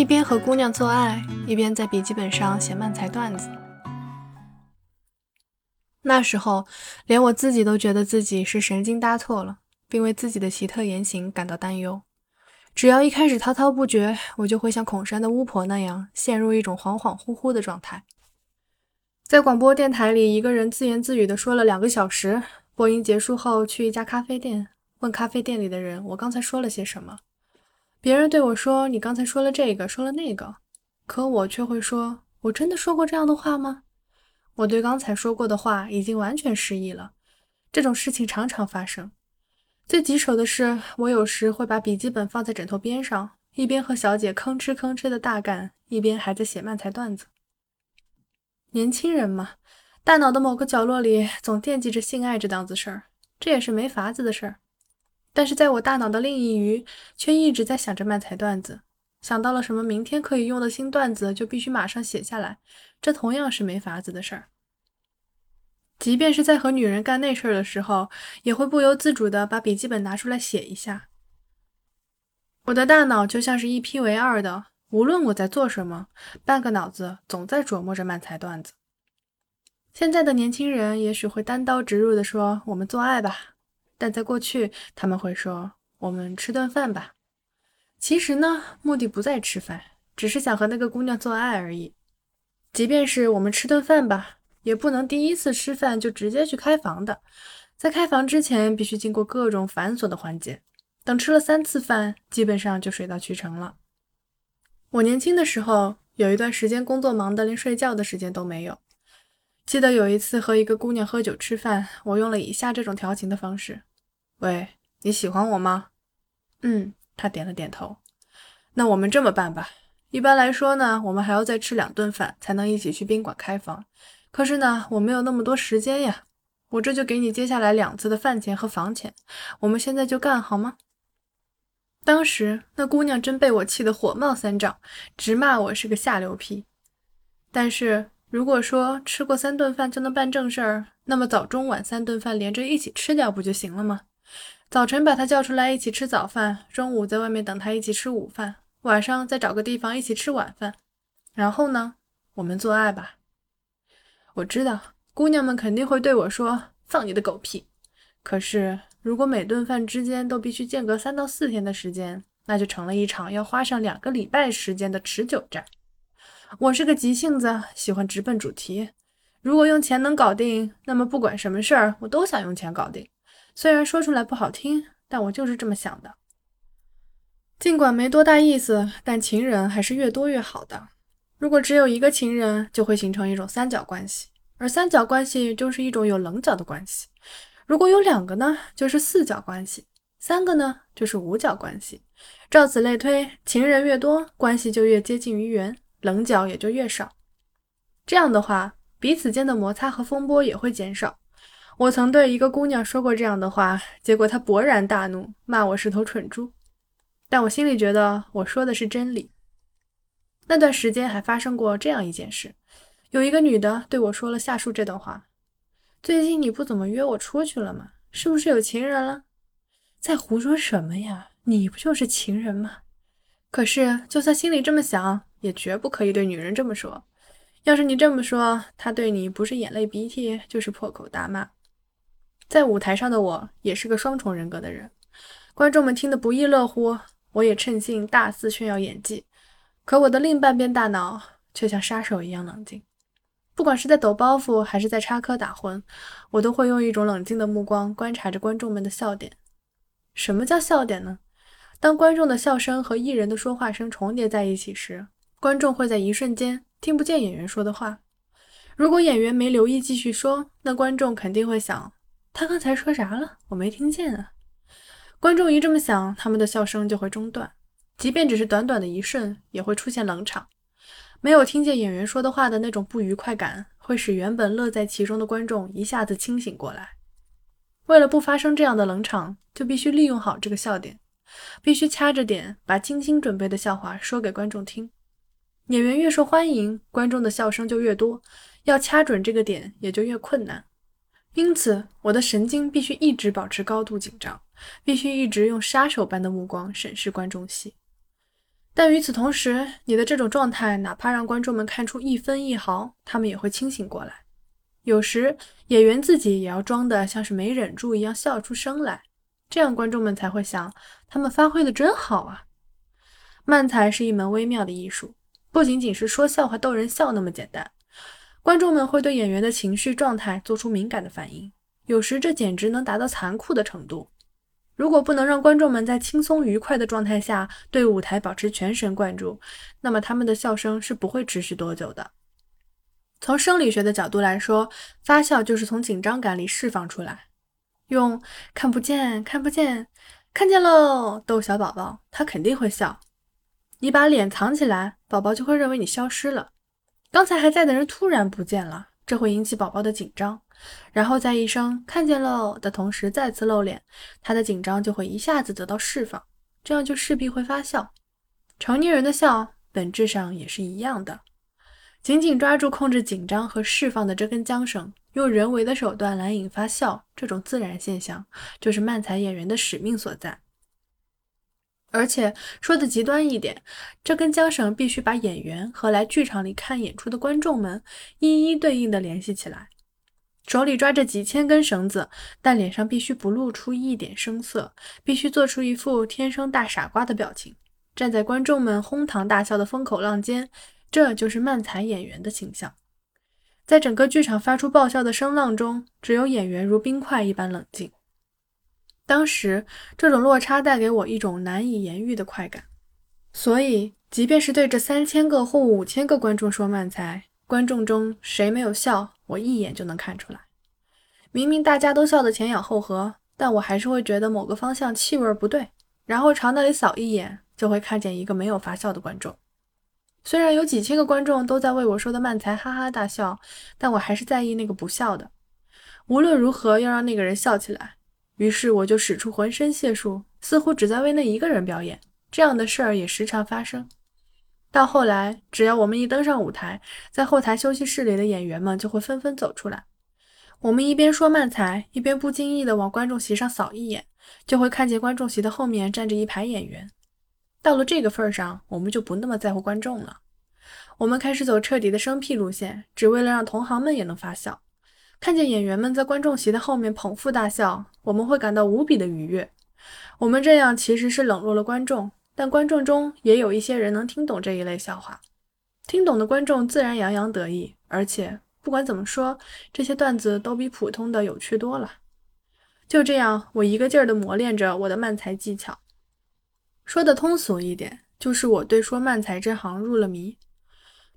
一边和姑娘做爱，一边在笔记本上写漫才段子。那时候，连我自己都觉得自己是神经搭错了，并为自己的奇特言行感到担忧。只要一开始滔滔不绝，我就会像孔山的巫婆那样，陷入一种恍恍惚惚的状态。在广播电台里，一个人自言自语地说了两个小时。播音结束后，去一家咖啡店，问咖啡店里的人：“我刚才说了些什么？”别人对我说：“你刚才说了这个，说了那个。”可我却会说：“我真的说过这样的话吗？”我对刚才说过的话已经完全失忆了。这种事情常常发生。最棘手的是，我有时会把笔记本放在枕头边上，一边和小姐吭哧吭哧的大干，一边还在写漫才段子。年轻人嘛，大脑的某个角落里总惦记着性爱这档子事儿，这也是没法子的事儿。但是在我大脑的另一隅，却一直在想着漫才段子，想到了什么明天可以用的新段子，就必须马上写下来。这同样是没法子的事儿。即便是在和女人干那事儿的时候，也会不由自主地把笔记本拿出来写一下。我的大脑就像是一批为二的，无论我在做什么，半个脑子总在琢磨着漫才段子。现在的年轻人也许会单刀直入地说：“我们做爱吧。”但在过去，他们会说：“我们吃顿饭吧。”其实呢，目的不在吃饭，只是想和那个姑娘做爱而已。即便是我们吃顿饭吧，也不能第一次吃饭就直接去开房的，在开房之前必须经过各种繁琐的环节。等吃了三次饭，基本上就水到渠成了。我年轻的时候，有一段时间工作忙得连睡觉的时间都没有。记得有一次和一个姑娘喝酒吃饭，我用了以下这种调情的方式。喂，你喜欢我吗？嗯，他点了点头。那我们这么办吧。一般来说呢，我们还要再吃两顿饭才能一起去宾馆开房。可是呢，我没有那么多时间呀。我这就给你接下来两次的饭钱和房钱。我们现在就干好吗？当时那姑娘真被我气得火冒三丈，直骂我是个下流批。但是如果说吃过三顿饭就能办正事儿，那么早中晚三顿饭连着一起吃掉不就行了吗？早晨把他叫出来一起吃早饭，中午在外面等他一起吃午饭，晚上再找个地方一起吃晚饭，然后呢，我们做爱吧。我知道姑娘们肯定会对我说：“放你的狗屁！”可是如果每顿饭之间都必须间隔三到四天的时间，那就成了一场要花上两个礼拜时间的持久战。我是个急性子，喜欢直奔主题。如果用钱能搞定，那么不管什么事儿，我都想用钱搞定。虽然说出来不好听，但我就是这么想的。尽管没多大意思，但情人还是越多越好的。如果只有一个情人，就会形成一种三角关系，而三角关系就是一种有棱角的关系。如果有两个呢，就是四角关系；三个呢，就是五角关系。照此类推，情人越多，关系就越接近于圆，棱角也就越少。这样的话，彼此间的摩擦和风波也会减少。我曾对一个姑娘说过这样的话，结果她勃然大怒，骂我是头蠢猪。但我心里觉得我说的是真理。那段时间还发生过这样一件事：有一个女的对我说了下述这段话：“最近你不怎么约我出去了吗？是不是有情人了？在胡说什么呀？你不就是情人吗？可是就算心里这么想，也绝不可以对女人这么说。要是你这么说，她对你不是眼泪鼻涕，就是破口大骂。”在舞台上的我也是个双重人格的人，观众们听得不亦乐乎，我也趁兴大肆炫耀演技。可我的另半边大脑却像杀手一样冷静，不管是在抖包袱还是在插科打诨，我都会用一种冷静的目光观察着观众们的笑点。什么叫笑点呢？当观众的笑声和艺人的说话声重叠在一起时，观众会在一瞬间听不见演员说的话。如果演员没留意继续说，那观众肯定会想。他刚才说啥了？我没听见啊！观众一这么想，他们的笑声就会中断，即便只是短短的一瞬，也会出现冷场。没有听见演员说的话的那种不愉快感，会使原本乐在其中的观众一下子清醒过来。为了不发生这样的冷场，就必须利用好这个笑点，必须掐着点把精心准备的笑话说给观众听。演员越受欢迎，观众的笑声就越多，要掐准这个点也就越困难。因此，我的神经必须一直保持高度紧张，必须一直用杀手般的目光审视观众席。但与此同时，你的这种状态，哪怕让观众们看出一分一毫，他们也会清醒过来。有时演员自己也要装的像是没忍住一样笑出声来，这样观众们才会想，他们发挥的真好啊。慢才是一门微妙的艺术，不仅仅是说笑话逗人笑那么简单，观众们会对演员的情绪状态做出敏感的反应，有时这简直能达到残酷的程度。如果不能让观众们在轻松愉快的状态下对舞台保持全神贯注，那么他们的笑声是不会持续多久的。从生理学的角度来说，发笑就是从紧张感里释放出来。用“看不见，看不见，看见喽”逗小宝宝，他肯定会笑。你把脸藏起来，宝宝就会认为你消失了。刚才还在的人突然不见了，这会引起宝宝的紧张。然后在一声“看见喽”的同时再次露脸，他的紧张就会一下子得到释放，这样就势必会发笑。成年人的笑本质上也是一样的，紧紧抓住控制紧张和释放的这根缰绳，用人为的手段来引发笑，这种自然现象就是慢才演员的使命所在。而且说的极端一点，这根缰绳必须把演员和来剧场里看演出的观众们一一对应的联系起来。手里抓着几千根绳子，但脸上必须不露出一点声色，必须做出一副天生大傻瓜的表情，站在观众们哄堂大笑的风口浪尖。这就是漫才演员的形象。在整个剧场发出爆笑的声浪中，只有演员如冰块一般冷静。当时，这种落差带给我一种难以言喻的快感。所以，即便是对着三千个或五千个观众说慢才，观众中谁没有笑？我一眼就能看出来，明明大家都笑得前仰后合，但我还是会觉得某个方向气味不对，然后朝那里扫一眼，就会看见一个没有发笑的观众。虽然有几千个观众都在为我说的慢才哈哈大笑，但我还是在意那个不笑的。无论如何要让那个人笑起来，于是我就使出浑身解数，似乎只在为那一个人表演。这样的事儿也时常发生。到后来，只要我们一登上舞台，在后台休息室里的演员们就会纷纷走出来。我们一边说慢才，一边不经意地往观众席上扫一眼，就会看见观众席的后面站着一排演员。到了这个份儿上，我们就不那么在乎观众了。我们开始走彻底的生僻路线，只为了让同行们也能发笑。看见演员们在观众席的后面捧腹大笑，我们会感到无比的愉悦。我们这样其实是冷落了观众。但观众中也有一些人能听懂这一类笑话，听懂的观众自然洋洋得意。而且不管怎么说，这些段子都比普通的有趣多了。就这样，我一个劲儿地磨练着我的慢才技巧。说的通俗一点，就是我对说慢才这行入了迷。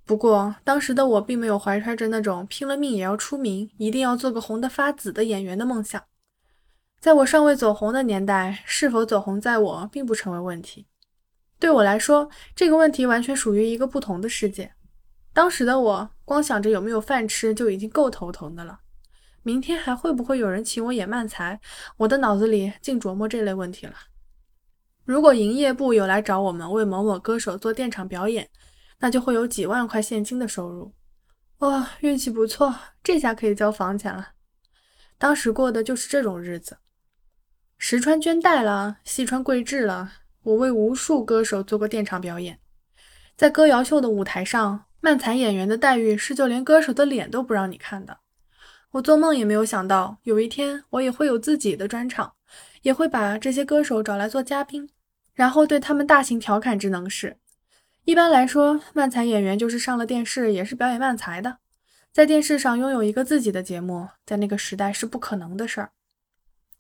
不过当时的我并没有怀揣着那种拼了命也要出名、一定要做个红得发紫的演员的梦想。在我尚未走红的年代，是否走红在我并不成为问题。对我来说，这个问题完全属于一个不同的世界。当时的我，光想着有没有饭吃就已经够头疼的了。明天还会不会有人请我演慢才？我的脑子里净琢磨这类问题了。如果营业部有来找我们为某某歌手做电场表演，那就会有几万块现金的收入。哇，运气不错，这下可以交房钱了。当时过的就是这种日子，石川绢带了，细川桂质了。我为无数歌手做过电场表演，在歌谣秀的舞台上，漫才演员的待遇是就连歌手的脸都不让你看的。我做梦也没有想到，有一天我也会有自己的专场，也会把这些歌手找来做嘉宾，然后对他们大型调侃之能事。一般来说，漫才演员就是上了电视也是表演慢才的，在电视上拥有一个自己的节目，在那个时代是不可能的事儿。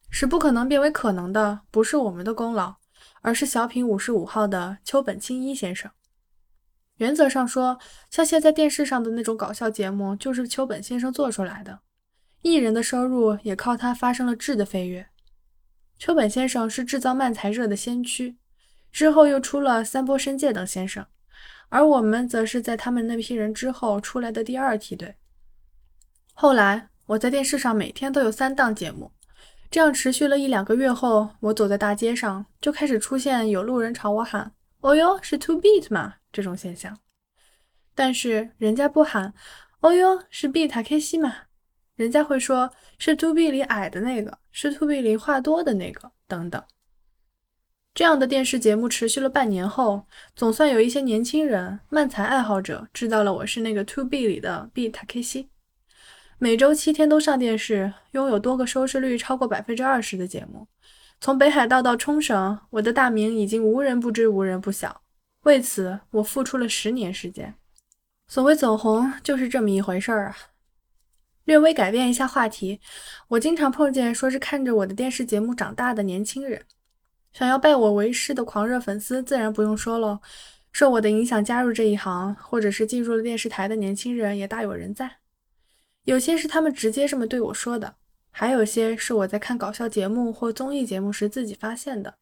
使不可能变为可能的，不是我们的功劳。而是小品五十五号的秋本清一先生。原则上说，像现在电视上的那种搞笑节目，就是秋本先生做出来的。艺人的收入也靠他发生了质的飞跃。秋本先生是制造慢才热的先驱，之后又出了三波深介等先生，而我们则是在他们那批人之后出来的第二梯队。后来，我在电视上每天都有三档节目。这样持续了一两个月后，我走在大街上，就开始出现有路人朝我喊：“哦哟，是 Two Beat 吗？”这种现象。但是人家不喊：“哦哟，是 Beat K 西吗？”人家会说是 Two B 里矮的那个，是 Two B 里话多的那个，等等。这样的电视节目持续了半年后，总算有一些年轻人、漫才爱好者知道了我是那个 To B 里的 B 塔 K 西。每周七天都上电视，拥有多个收视率超过百分之二十的节目。从北海道到冲绳，我的大名已经无人不知，无人不晓。为此，我付出了十年时间。所谓走红，就是这么一回事儿啊。略微改变一下话题，我经常碰见说是看着我的电视节目长大的年轻人，想要拜我为师的狂热粉丝，自然不用说喽。受我的影响加入这一行，或者是进入了电视台的年轻人也大有人在。有些是他们直接这么对我说的。还有些是我在看搞笑节目或综艺节目时自己发现的。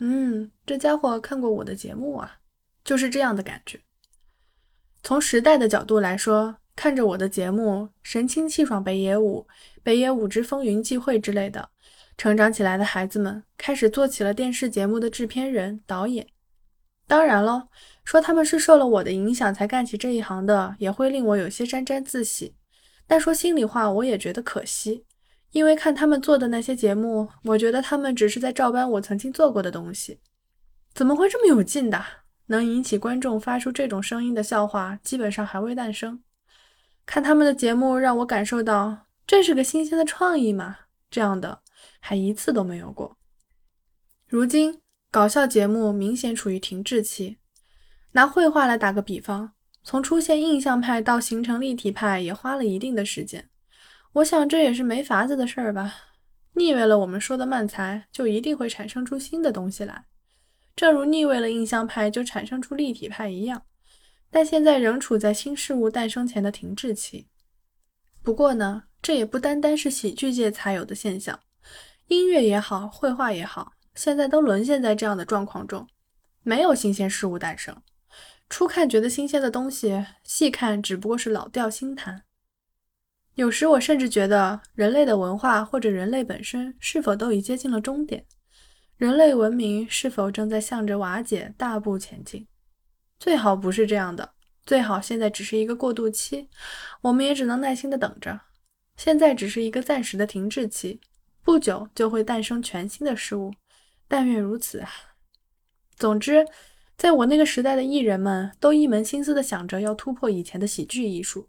嗯，这家伙看过我的节目啊，就是这样的感觉。从时代的角度来说，看着我的节目《神清气爽北野武》《北野武之风云际会》之类的，成长起来的孩子们开始做起了电视节目的制片人、导演。当然了，说他们是受了我的影响才干起这一行的，也会令我有些沾沾自喜。但说心里话，我也觉得可惜。因为看他们做的那些节目，我觉得他们只是在照搬我曾经做过的东西。怎么会这么有劲的？能引起观众发出这种声音的笑话，基本上还未诞生。看他们的节目，让我感受到这是个新鲜的创意嘛？这样的还一次都没有过。如今搞笑节目明显处于停滞期。拿绘画来打个比方，从出现印象派到形成立体派，也花了一定的时间。我想这也是没法子的事儿吧。腻味了我们说的慢才，就一定会产生出新的东西来，正如腻味了印象派就产生出立体派一样。但现在仍处在新事物诞生前的停滞期。不过呢，这也不单单是喜剧界才有的现象，音乐也好，绘画也好，现在都沦陷在这样的状况中，没有新鲜事物诞生。初看觉得新鲜的东西，细看只不过是老调新谈。有时我甚至觉得，人类的文化或者人类本身是否都已接近了终点？人类文明是否正在向着瓦解大步前进？最好不是这样的，最好现在只是一个过渡期，我们也只能耐心的等着。现在只是一个暂时的停滞期，不久就会诞生全新的事物，但愿如此啊！总之，在我那个时代的艺人们都一门心思的想着要突破以前的喜剧艺术。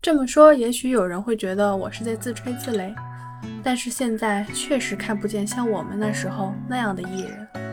这么说，也许有人会觉得我是在自吹自擂，但是现在确实看不见像我们那时候那样的艺人。